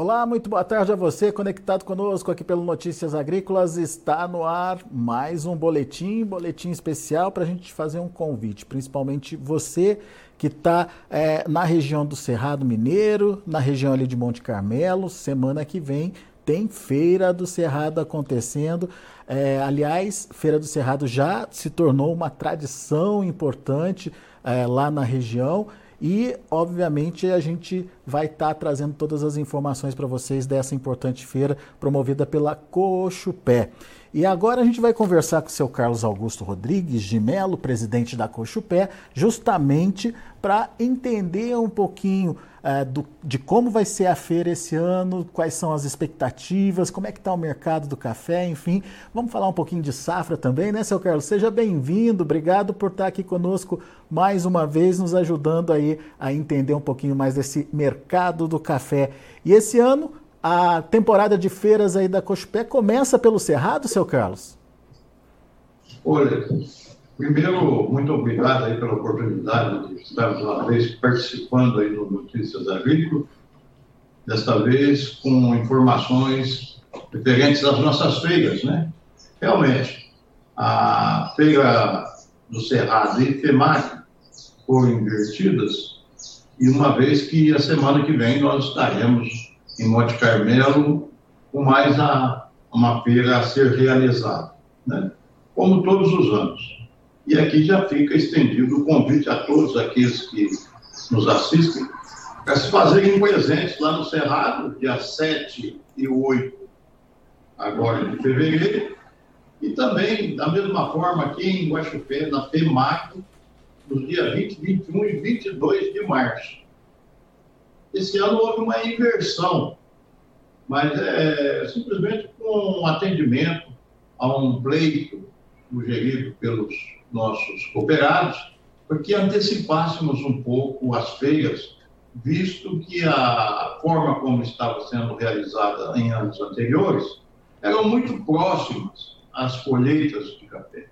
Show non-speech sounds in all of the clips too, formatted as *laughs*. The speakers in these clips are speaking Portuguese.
Olá, muito boa tarde a você, conectado conosco aqui pelo Notícias Agrícolas. Está no ar mais um boletim, boletim especial para a gente fazer um convite, principalmente você que está é, na região do Cerrado Mineiro, na região ali de Monte Carmelo. Semana que vem tem Feira do Cerrado acontecendo. É, aliás, Feira do Cerrado já se tornou uma tradição importante é, lá na região e, obviamente, a gente vai estar tá trazendo todas as informações para vocês dessa importante feira promovida pela Cochupé. E agora a gente vai conversar com o seu Carlos Augusto Rodrigues de Melo, presidente da Cochupé, justamente para entender um pouquinho é, do, de como vai ser a feira esse ano, quais são as expectativas, como é que está o mercado do café, enfim. Vamos falar um pouquinho de safra também, né, seu Carlos? Seja bem-vindo, obrigado por estar aqui conosco mais uma vez, nos ajudando aí a entender um pouquinho mais desse mercado do café. E esse ano, a temporada de feiras aí da Cochupé começa pelo Cerrado, seu Carlos? Olha, Primeiro, muito obrigado aí pela oportunidade de estarmos uma vez participando aí do Notícias Agrícolas, desta vez com informações referentes às nossas feiras, né? Realmente, a feira do Cerrado e FEMAC foram invertidas, e uma vez que a semana que vem nós estaremos em Monte Carmelo com mais a, uma feira a ser realizada, né? Como todos os anos. E aqui já fica estendido o convite a todos aqueles que nos assistem para se fazerem presentes lá no Cerrado, dia 7 e 8 agora de fevereiro, e também, da mesma forma, aqui em Guaxupé, na FEMAC, nos dias 20, 21 e 22 de março. Esse ano houve uma inversão, mas é simplesmente com um atendimento a um pleito sugerido pelos nossos cooperados, porque antecipássemos um pouco as feiras, visto que a forma como estava sendo realizada em anos anteriores eram muito próximas às colheitas de café.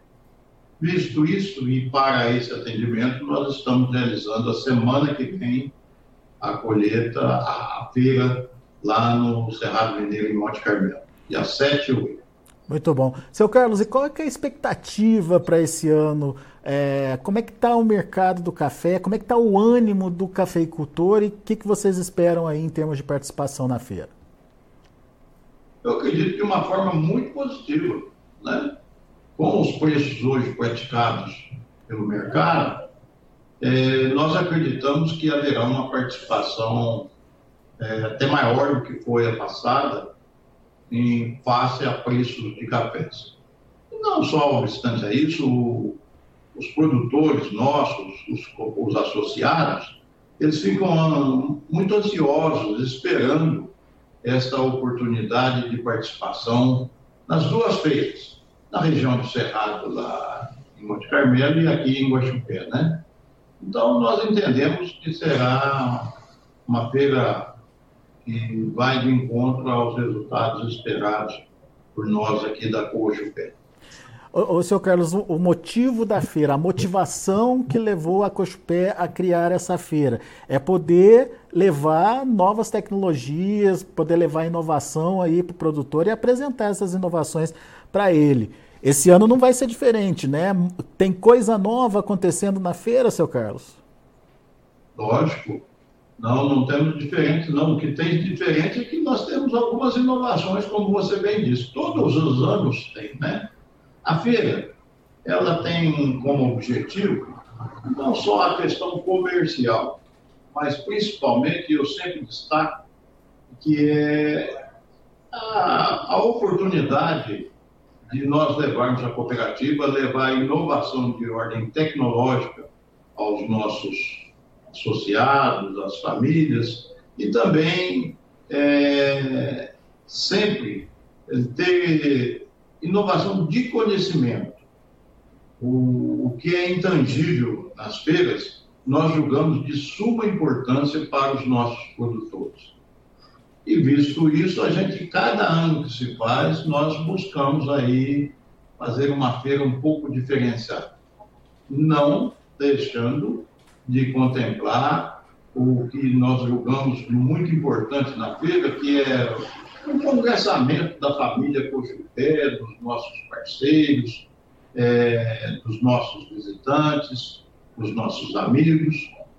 Visto isso, e para esse atendimento, nós estamos realizando a semana que vem a colheita, a feira lá no Cerrado Mineiro, em Monte Carmelo, dia 7 e 8. Muito bom. Seu Carlos, e qual é, é a expectativa para esse ano? É, como é que está o mercado do café? Como é que está o ânimo do cafeicultor? E o que, que vocês esperam aí em termos de participação na feira? Eu acredito de uma forma muito positiva. Né? Com os preços hoje praticados pelo mercado, é, nós acreditamos que haverá uma participação é, até maior do que foi a passada, em face a preços de cafés. E não só obstante a isso, os produtores nossos, os, os associados, eles ficam muito ansiosos, esperando esta oportunidade de participação nas duas feiras, na região do Cerrado, lá em Monte Carmelo, e aqui em Guaxupé, né? Então, nós entendemos que será uma feira que vai de encontro aos resultados esperados por nós aqui da Cochupé. Ô, ô, senhor Carlos, o motivo da feira, a motivação que levou a Cochupé a criar essa feira é poder levar novas tecnologias, poder levar inovação aí para o produtor e apresentar essas inovações para ele. Esse ano não vai ser diferente, né? Tem coisa nova acontecendo na feira, seu Carlos? Lógico. Não, não temos diferente, não. O que tem de diferente é que nós temos algumas inovações, como você bem disse. Todos os anos tem, né? A feira, ela tem como objetivo não só a questão comercial, mas principalmente, eu sempre destaco, que é a, a oportunidade de nós levarmos a cooperativa, levar a inovação de ordem tecnológica aos nossos associados, as famílias, e também é, sempre ter inovação de conhecimento. O, o que é intangível nas feiras, nós julgamos de suma importância para os nossos produtores. E visto isso, a gente, cada ano que se faz, nós buscamos aí fazer uma feira um pouco diferenciada. Não deixando de contemplar o que nós julgamos muito importante na feira, que é o congressamento da família Cojupé, dos nossos parceiros, é, dos nossos visitantes, dos nossos amigos.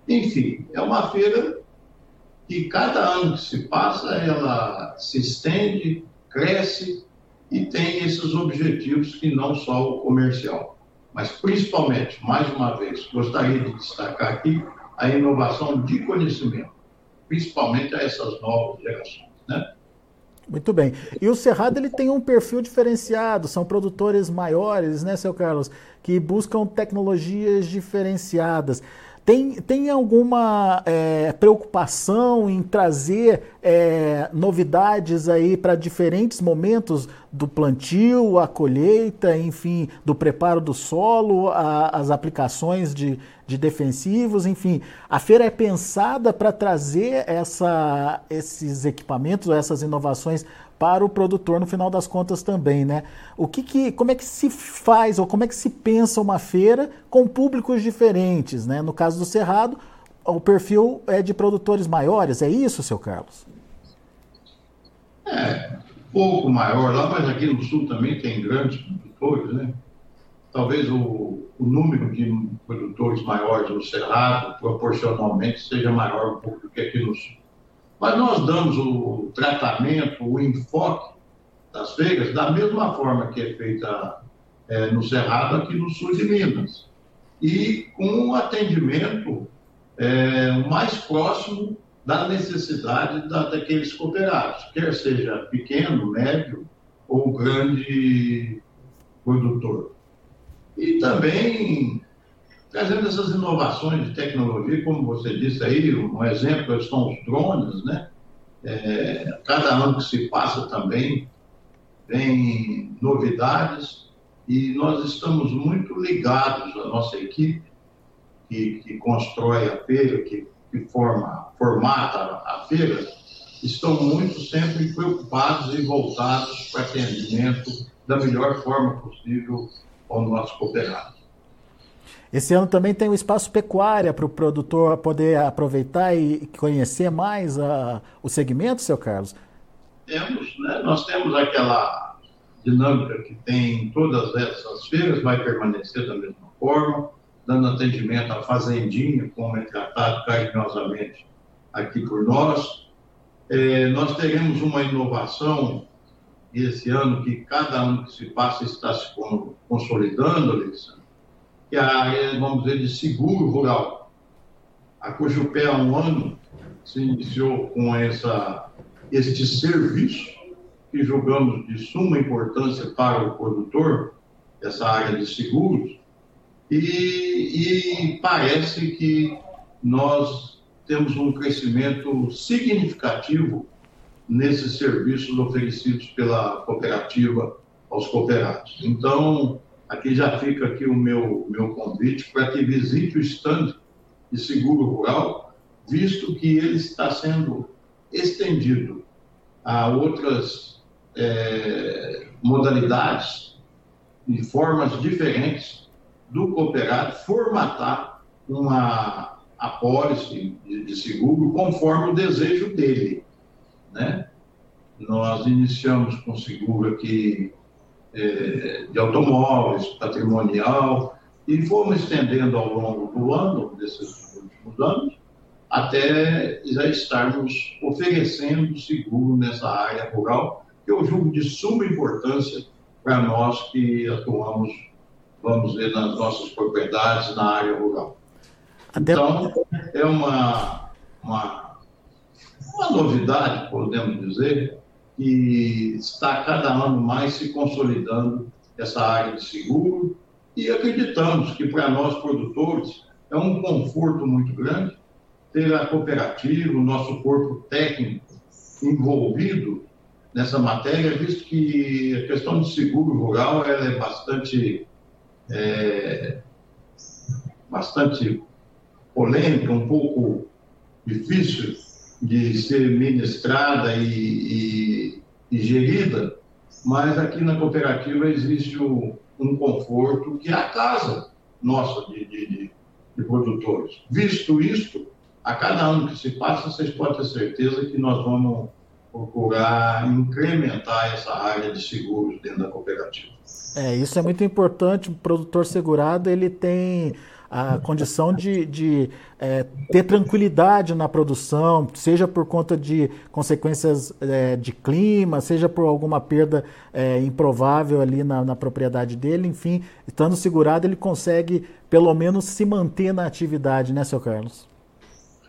Enfim, é uma feira que cada ano que se passa, ela se estende, cresce e tem esses objetivos que não só o comercial. Mas, principalmente, mais uma vez, gostaria de destacar aqui a inovação de conhecimento, principalmente a essas novas gerações. Né? Muito bem. E o Cerrado ele tem um perfil diferenciado, são produtores maiores, né, seu Carlos, que buscam tecnologias diferenciadas. Tem, tem alguma é, preocupação em trazer é, novidades aí para diferentes momentos do plantio, a colheita, enfim, do preparo do solo, a, as aplicações de, de defensivos, enfim. A feira é pensada para trazer essa, esses equipamentos, essas inovações para o produtor no final das contas também, né? O que, que como é que se faz ou como é que se pensa uma feira com públicos diferentes, né? No caso do Cerrado, o perfil é de produtores maiores, é isso, seu Carlos? É, pouco maior lá, mas aqui no sul também tem grandes produtores, né? Talvez o, o número de produtores maiores no Cerrado, proporcionalmente, seja maior um pouco do que aqui no sul. Mas nós damos o tratamento, o enfoque das feiras da mesma forma que é feita é, no Cerrado, aqui no sul de Minas. E com um atendimento é, mais próximo da necessidade da, daqueles cooperados, quer seja pequeno, médio ou grande produtor. E também trazendo essas inovações de tecnologia, como você disse aí, um exemplo são os drones, né? É, cada ano que se passa também tem novidades e nós estamos muito ligados, a nossa equipe que, que constrói a feira, que, que forma, formata a feira, estão muito sempre preocupados e voltados para atendimento da melhor forma possível ao nosso cooperado. Esse ano também tem o espaço pecuária para o produtor poder aproveitar e conhecer mais a, o segmento, seu Carlos? Temos, né? Nós temos aquela dinâmica que tem em todas essas feiras, vai permanecer da mesma forma, dando atendimento à fazendinha, como é tratado carinhosamente aqui por nós. É, nós teremos uma inovação esse ano que cada ano que se passa está se consolidando, Alexandre, que é vamos dizer, de seguro rural. A Cojupé, há um ano, se iniciou com essa, este serviço, que julgamos de suma importância para o produtor, essa área de seguros, e, e parece que nós temos um crescimento significativo nesses serviços oferecidos pela cooperativa aos cooperados. Então, Aqui já fica aqui o meu, meu convite para que visite o stand de seguro rural, visto que ele está sendo estendido a outras é, modalidades e formas diferentes do cooperado formatar uma apólice de, de seguro conforme o desejo dele, né? Nós iniciamos com seguro aqui é, de automóveis, patrimonial, e fomos estendendo ao longo do ano, desses últimos anos, até já estarmos oferecendo seguro nessa área rural, que eu julgo de suma importância para nós que atuamos, vamos ver, nas nossas propriedades na área rural. Então, é uma, uma, uma novidade, podemos dizer, que está cada ano mais se consolidando essa área de seguro. E acreditamos que para nós produtores é um conforto muito grande ter a cooperativa, o nosso corpo técnico envolvido nessa matéria, visto que a questão de seguro rural ela é bastante é, bastante polêmica, um pouco difícil de ser ministrada e, e, e gerida, mas aqui na cooperativa existe um, um conforto que é a casa nossa de, de, de, produtores. Visto isto, a cada ano que se passa, vocês podem ter certeza que nós vamos procurar incrementar essa área de seguros dentro da cooperativa. É, isso é muito importante. O produtor segurado ele tem a condição de, de é, ter tranquilidade na produção, seja por conta de consequências é, de clima, seja por alguma perda é, improvável ali na, na, propriedade dele, enfim, estando segurado, ele consegue pelo menos se manter na atividade, né, seu Carlos?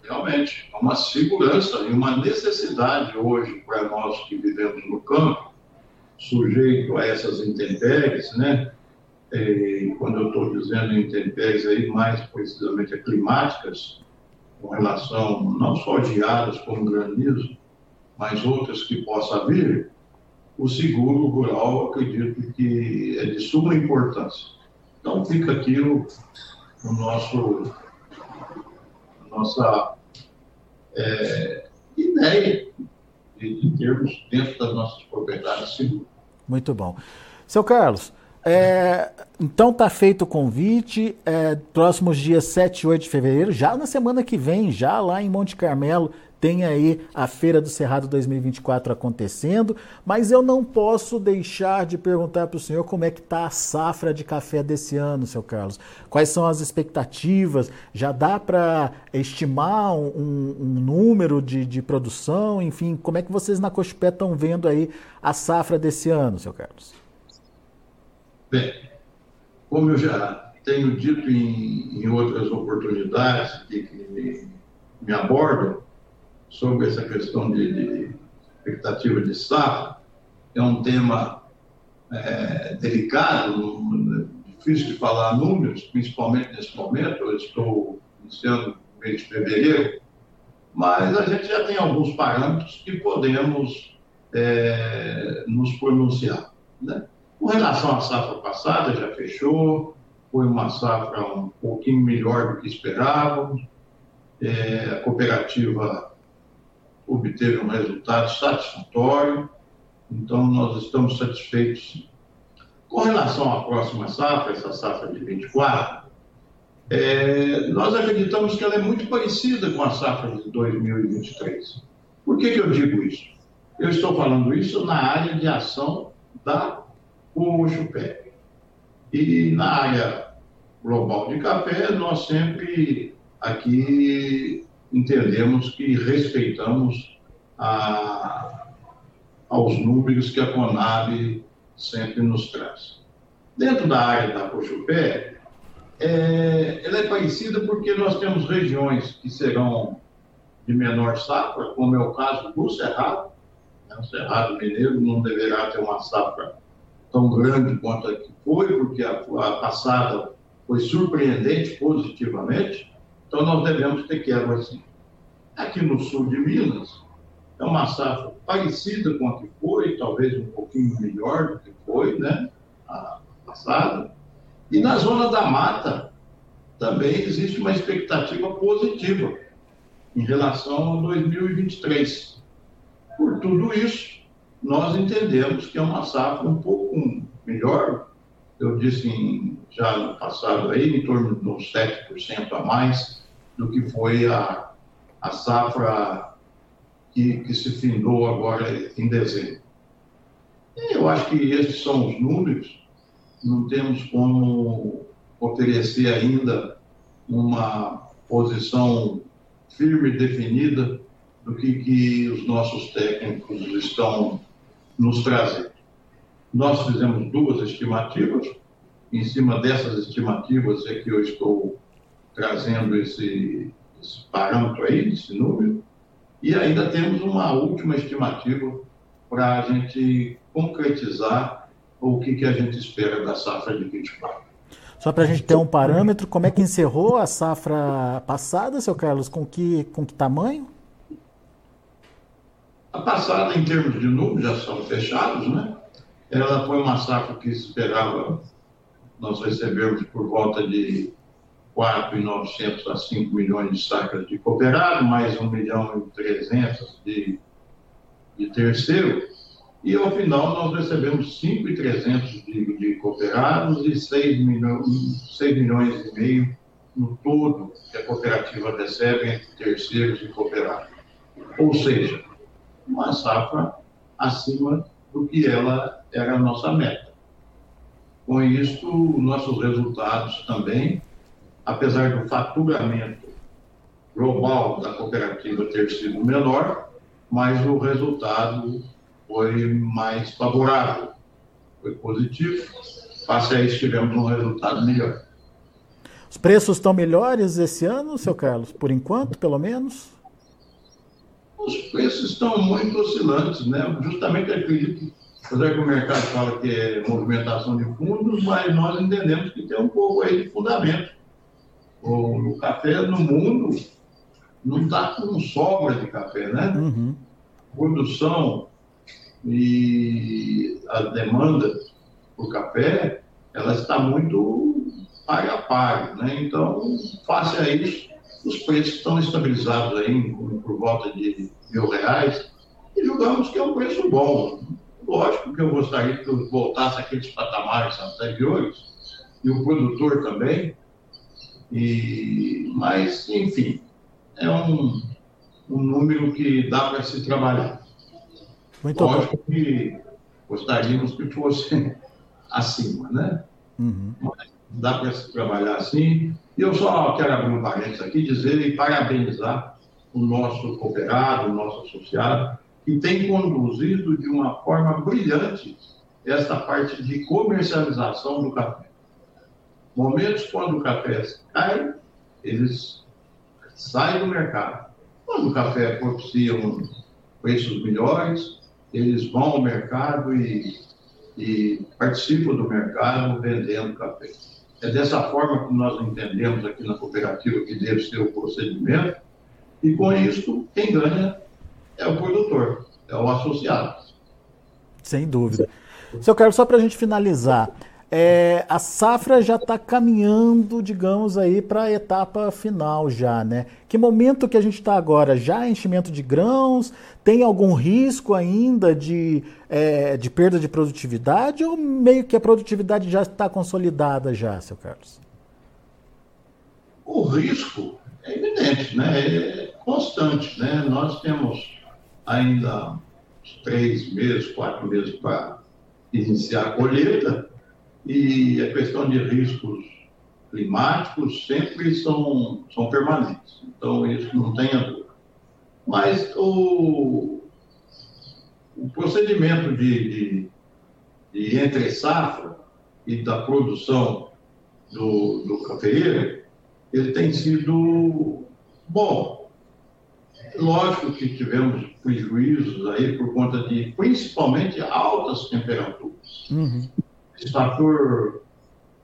Realmente, é uma segurança e uma necessidade hoje para nós que vivemos no campo, sujeito a essas intempéries, né? Quando eu estou dizendo intempéries aí, mais precisamente climáticas, com relação não só a geadas como granizo, mas outras que possa vir, o seguro rural acredito que é de suma importância. Então fica aqui o, o nosso nossa é, ideia de, de termos dentro das nossas propriedades seguro. Muito bom. Seu Carlos, é, então tá feito o convite, é, próximos dias 7 e 8 de fevereiro, já na semana que vem, já lá em Monte Carmelo, tem aí a Feira do Cerrado 2024 acontecendo, mas eu não posso deixar de perguntar para o senhor como é que está a safra de café desse ano, seu Carlos. Quais são as expectativas? Já dá para estimar um, um número de, de, produção? Enfim, como é que vocês na Cochupé estão vendo aí a safra desse ano, seu Carlos? Bem, como eu já tenho dito em, em outras oportunidades que, que me, me, abordam sobre essa questão de, de expectativa de safra, é um tema é, delicado, difícil de falar números, principalmente nesse momento, eu estou iniciando o mês de fevereiro, mas a gente já tem alguns parâmetros que podemos é, nos pronunciar. Né? Com relação à safra passada, já fechou, foi uma safra um pouquinho melhor do que esperávamos. É, a cooperativa obteve um resultado satisfatório, então nós estamos satisfeitos. Com relação à próxima safra, essa safra de 24, é, nós acreditamos que ela é muito parecida com a safra de 2023. Por que, que eu digo isso? Eu estou falando isso na área de ação da o chupé. E na área global de café, nós sempre aqui entendemos que respeitamos a, aos números que a Conab sempre nos traz. Dentro da área da Cochupé, é, ela é parecida porque nós temos regiões que serão de menor safra, como é o caso do Cerrado. Né? O Cerrado Mineiro não deverá ter uma safra tão grande quanto a que foi, porque a, a passada foi surpreendente positivamente, então nós devemos ter quebra assim. Aqui no sul de Minas, é uma safra parecida com a que foi, talvez um pouquinho melhor do que foi, né, a passada. E na zona da mata, também existe uma expectativa positiva em relação a 2023. Por tudo isso, nós entendemos que é uma safra um pouco melhor, eu disse em, já no passado aí, em torno de uns 7% a mais do que foi a, a safra que, que se findou agora em dezembro. E eu acho que esses são os números, não temos como oferecer ainda uma posição firme e definida do que, que os nossos técnicos estão nos trazer. Nós fizemos duas estimativas, em cima dessas estimativas é que eu estou trazendo esse, esse parâmetro aí, esse número, e ainda temos uma última estimativa para a gente concretizar o que, que a gente espera da safra de 24. Só para a gente ter um parâmetro, como é que encerrou a safra passada, seu Carlos? Com que, com que tamanho? A passada, em termos de números, já são fechados, né? Ela foi uma safra que esperava nós recebemos por volta de 4.900 a 5 milhões de sacas de cooperado, mais 1 milhão e 300 de, de terceiro. E ao final nós recebemos 5.300 de, de cooperados e 6 milhões, 6 milhões e meio no todo que a cooperativa recebe entre terceiros e cooperados. Ou seja, uma safra acima do que ela era a nossa meta. Com isso, nossos resultados também, apesar do faturamento global da cooperativa ter sido menor, mas o resultado foi mais favorável, foi positivo. Face a isso, tivemos um resultado melhor. Os preços estão melhores esse ano, seu Carlos, por enquanto, pelo menos? Os preços estão muito oscilantes, né? Justamente acredito, apesar que o mercado fala que é movimentação de fundos, mas nós entendemos que tem um pouco aí de fundamento. O, o café no mundo não está com sobra de café, né? Uhum. Produção e a demanda por café, ela está muito paga a paga, né? Então, face a isso, os preços estão estabilizados aí por volta de mil reais e julgamos que é um preço bom. Lógico que eu gostaria que voltasse aqueles patamares anteriores e o produtor também, e, mas, enfim, é um, um número que dá para se trabalhar. Muito Lógico bom. que gostaríamos que fosse *laughs* acima, né? Uhum. Mas dá para se trabalhar assim. E eu só quero abrir um parênteses aqui, dizer e parabenizar o nosso cooperado, o nosso associado, que tem conduzido de uma forma brilhante essa parte de comercialização do café. Momentos quando o café cai, eles saem do mercado. Quando o café propicia um preços melhores, eles vão ao mercado e, e participam do mercado vendendo café. É dessa forma que nós entendemos aqui na cooperativa que deve ser o procedimento, e com isso, quem ganha é o produtor, é o associado. Sem dúvida. Seu Carlos, só para a gente finalizar, é, a safra já está caminhando, digamos aí, para a etapa final já, né? Que momento que a gente está agora? Já enchimento de grãos? Tem algum risco ainda de, é, de perda de produtividade ou meio que a produtividade já está consolidada já, seu Carlos? O risco é evidente, né? É constante, né? Nós temos ainda três meses, quatro meses para iniciar a colheita e a questão de riscos climáticos sempre são, são permanentes. Então, isso não tem a dúvida. Mas o, o procedimento de, de, de entre safra e da produção do, do cafeeiro, ele tem sido bom. Lógico que tivemos prejuízos aí por conta de, principalmente, altas temperaturas. Uhum esse fator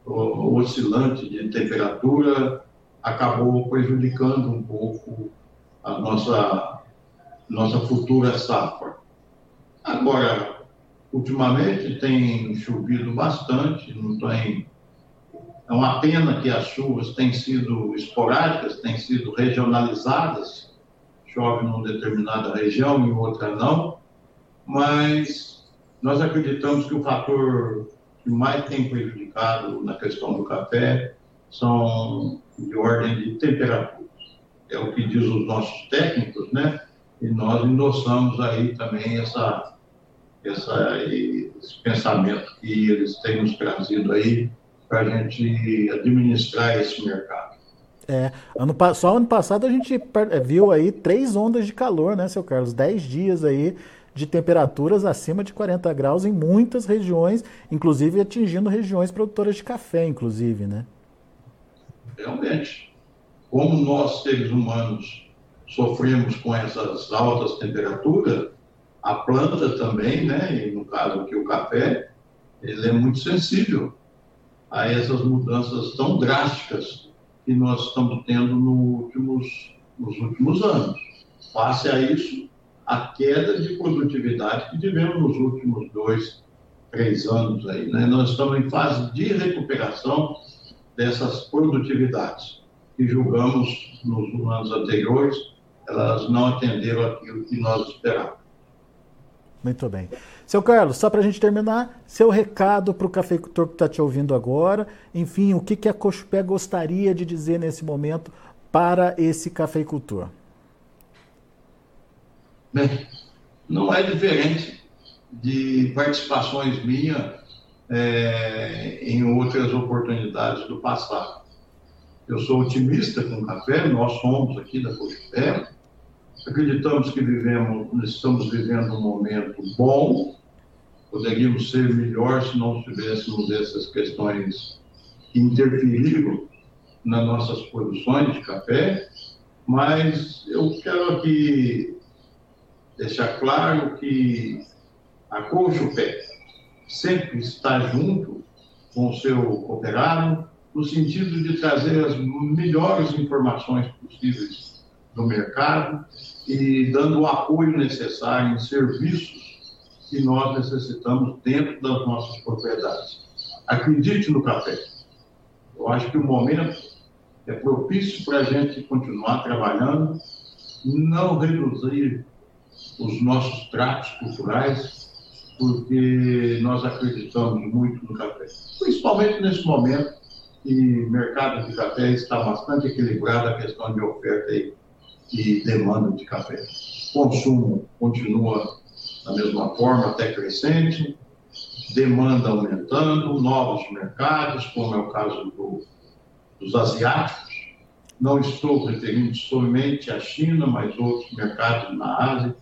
oscilante de temperatura acabou prejudicando um pouco a nossa, nossa futura safra. Agora, ultimamente tem chovido bastante, não tem. É uma pena que as chuvas têm sido esporádicas, têm sido regionalizadas, chove numa determinada região, em outra não, mas nós acreditamos que o fator que mais tem prejudicado na questão do café são de ordem de temperatura. É o que diz os nossos técnicos, né? E nós endossamos aí também essa, essa, esse pensamento que eles têm nos trazido aí para a gente administrar esse mercado. É, ano, só ano passado a gente viu aí três ondas de calor, né, seu Carlos? Dez dias aí de temperaturas acima de 40 graus em muitas regiões, inclusive atingindo regiões produtoras de café, inclusive, né? Realmente. Como nós, seres humanos, sofremos com essas altas temperaturas, a planta também, né, e no caso aqui o café, ele é muito sensível a essas mudanças tão drásticas que nós estamos tendo no últimos, nos últimos anos. Face a isso, a queda de produtividade que tivemos nos últimos dois, três anos aí. Né? Nós estamos em fase de recuperação dessas produtividades que julgamos nos anos anteriores, elas não atenderam aquilo que nós esperávamos. Muito bem. Seu Carlos, só para a gente terminar, seu recado para o cafeicultor que está te ouvindo agora, enfim, o que, que a Cochupé gostaria de dizer nesse momento para esse cafeicultor? Bem, não é diferente de participações minhas é, em outras oportunidades do passado. Eu sou otimista com o café, nós somos aqui da Cochupé, acreditamos que vivemos, estamos vivendo um momento bom, poderíamos ser melhor se não tivéssemos essas questões que interferiram nas nossas produções de café, mas eu quero aqui deixar claro que a Cochupé sempre está junto com o seu cooperado, no sentido de trazer as melhores informações possíveis do mercado e dando o apoio necessário em serviços que nós necessitamos dentro das nossas propriedades. Acredite no café. Eu acho que o momento é propício para a gente continuar trabalhando, não reduzir os nossos tratos culturais, porque nós acreditamos muito no café. Principalmente nesse momento que o mercado de café está bastante equilibrado, a questão de oferta e demanda de café. O consumo continua da mesma forma, até crescente, demanda aumentando, novos mercados, como é o caso do, dos asiáticos. Não estou referindo somente à China, mas outros mercados na Ásia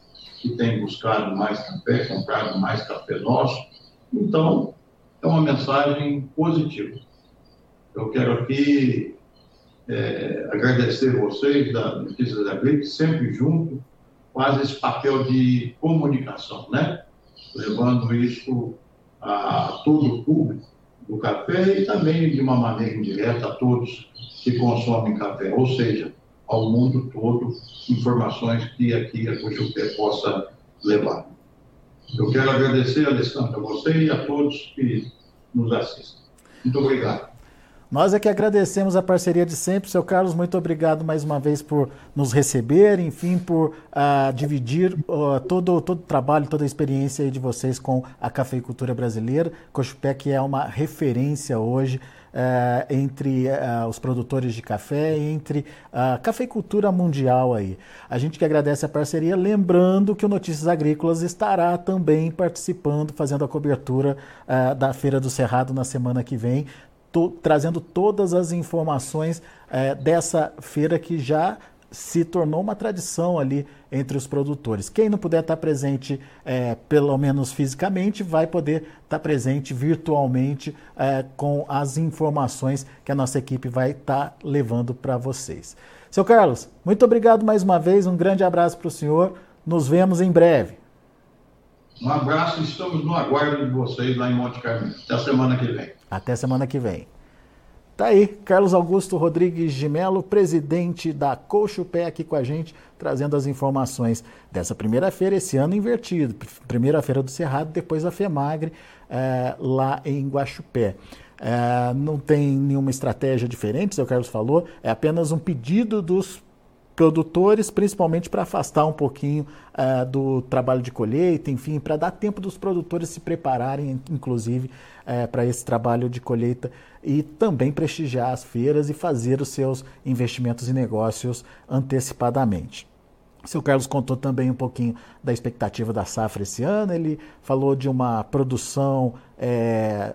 que têm buscado mais café, comprado mais café nosso. Então, é uma mensagem positiva. Eu quero aqui é, agradecer vocês da Notícias da Gripe, sempre junto, faz esse papel de comunicação, né? Levando isso a todo o público do café e também de uma maneira indireta a todos que consomem café, ou seja, ao mundo todo, informações que aqui a Cujupé possa levar. Eu quero agradecer, Alessandro, a você e a todos que nos assistem. Muito obrigado. Nós é que agradecemos a parceria de sempre. Seu Carlos, muito obrigado mais uma vez por nos receber, enfim, por uh, dividir uh, todo, todo o trabalho, toda a experiência de vocês com a cafeicultura brasileira. Cochupé que é uma referência hoje uh, entre os produtores de café entre a cafeicultura mundial aí. A gente que agradece a parceria, lembrando que o Notícias Agrícolas estará também participando, fazendo a cobertura da Feira do Cerrado na semana que vem to, trazendo todas as informações dessa feira que já se tornou uma tradição ali entre os produtores. Quem não puder estar presente, é, pelo menos fisicamente, vai poder estar presente virtualmente é, com as informações que a nossa equipe vai estar levando para vocês. Seu Carlos, muito obrigado mais uma vez, um grande abraço para o senhor, nos vemos em breve. Um abraço, estamos no aguardo de vocês lá em Monte Carmelo. Até semana que vem. Até semana que vem. Tá aí, Carlos Augusto Rodrigues de Melo, presidente da Cochupé, aqui com a gente, trazendo as informações dessa primeira feira, esse ano invertido. Primeira feira do Cerrado, depois a FEMAGRE, é, lá em Guaxupé. É, não tem nenhuma estratégia diferente, o Carlos falou, é apenas um pedido dos produtores, principalmente para afastar um pouquinho uh, do trabalho de colheita, enfim, para dar tempo dos produtores se prepararem, inclusive, uh, para esse trabalho de colheita e também prestigiar as feiras e fazer os seus investimentos e negócios antecipadamente. O seu Carlos contou também um pouquinho da expectativa da safra esse ano. Ele falou de uma produção é,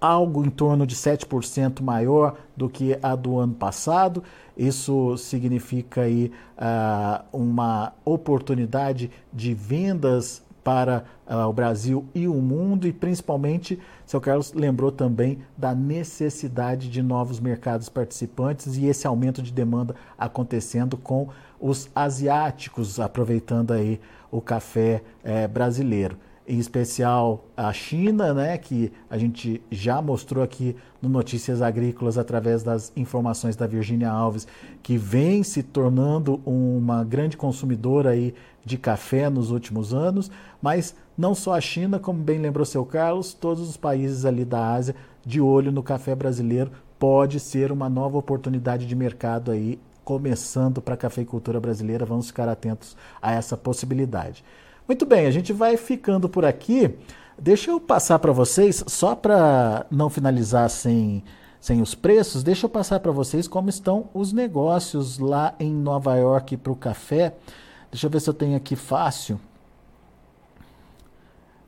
algo em torno de 7% maior do que a do ano passado. Isso significa aí, uh, uma oportunidade de vendas para uh, o Brasil e o mundo e principalmente, seu Carlos lembrou também da necessidade de novos mercados participantes e esse aumento de demanda acontecendo com os asiáticos aproveitando aí o café eh, brasileiro em especial a China, né, que a gente já mostrou aqui no Notícias Agrícolas através das informações da Virginia Alves, que vem se tornando uma grande consumidora aí de café nos últimos anos, mas não só a China, como bem lembrou seu Carlos, todos os países ali da Ásia de olho no café brasileiro pode ser uma nova oportunidade de mercado aí começando para a cafeicultura brasileira. Vamos ficar atentos a essa possibilidade. Muito bem, a gente vai ficando por aqui. Deixa eu passar para vocês, só para não finalizar sem, sem os preços, deixa eu passar para vocês como estão os negócios lá em Nova York para o café. Deixa eu ver se eu tenho aqui fácil.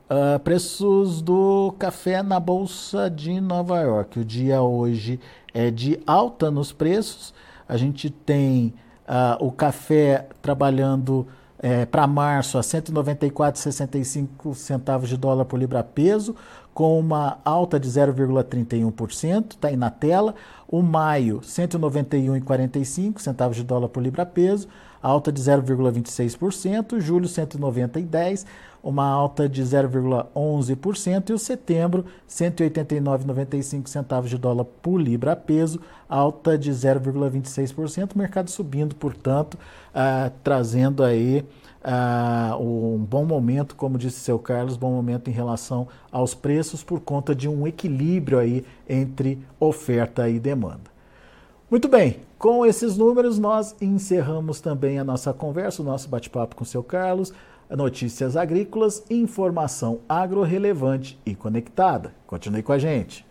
Uh, preços do café na Bolsa de Nova York. O dia hoje é de alta nos preços. A gente tem uh, o café trabalhando é, para março a 194,65 centavos de dólar por libra peso, com uma alta de 0,31%, está aí na tela. O maio, 191,45 centavos de dólar por libra peso, alta de 0,26%. Julho, 190,10 uma alta de 0,11%, e o setembro, 189,95 centavos de dólar por libra peso, alta de 0,26%, mercado subindo, portanto, ah, trazendo aí ah, um bom momento, como disse seu Carlos, bom momento em relação aos preços por conta de um equilíbrio aí entre oferta e demanda. Muito bem, com esses números nós encerramos também a nossa conversa, o nosso bate-papo com o seu Carlos notícias agrícolas, informação agro-relevante e conectada. Continue com a gente.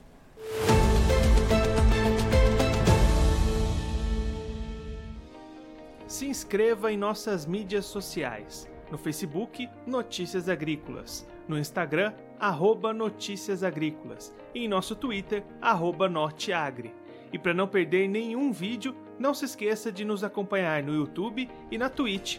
Se inscreva em nossas mídias sociais. No Facebook, Notícias Agrícolas. No Instagram, arroba Notícias Agrícolas. E em nosso Twitter, arroba Norteagri. E para não perder nenhum vídeo, não se esqueça de nos acompanhar no YouTube e na Twitch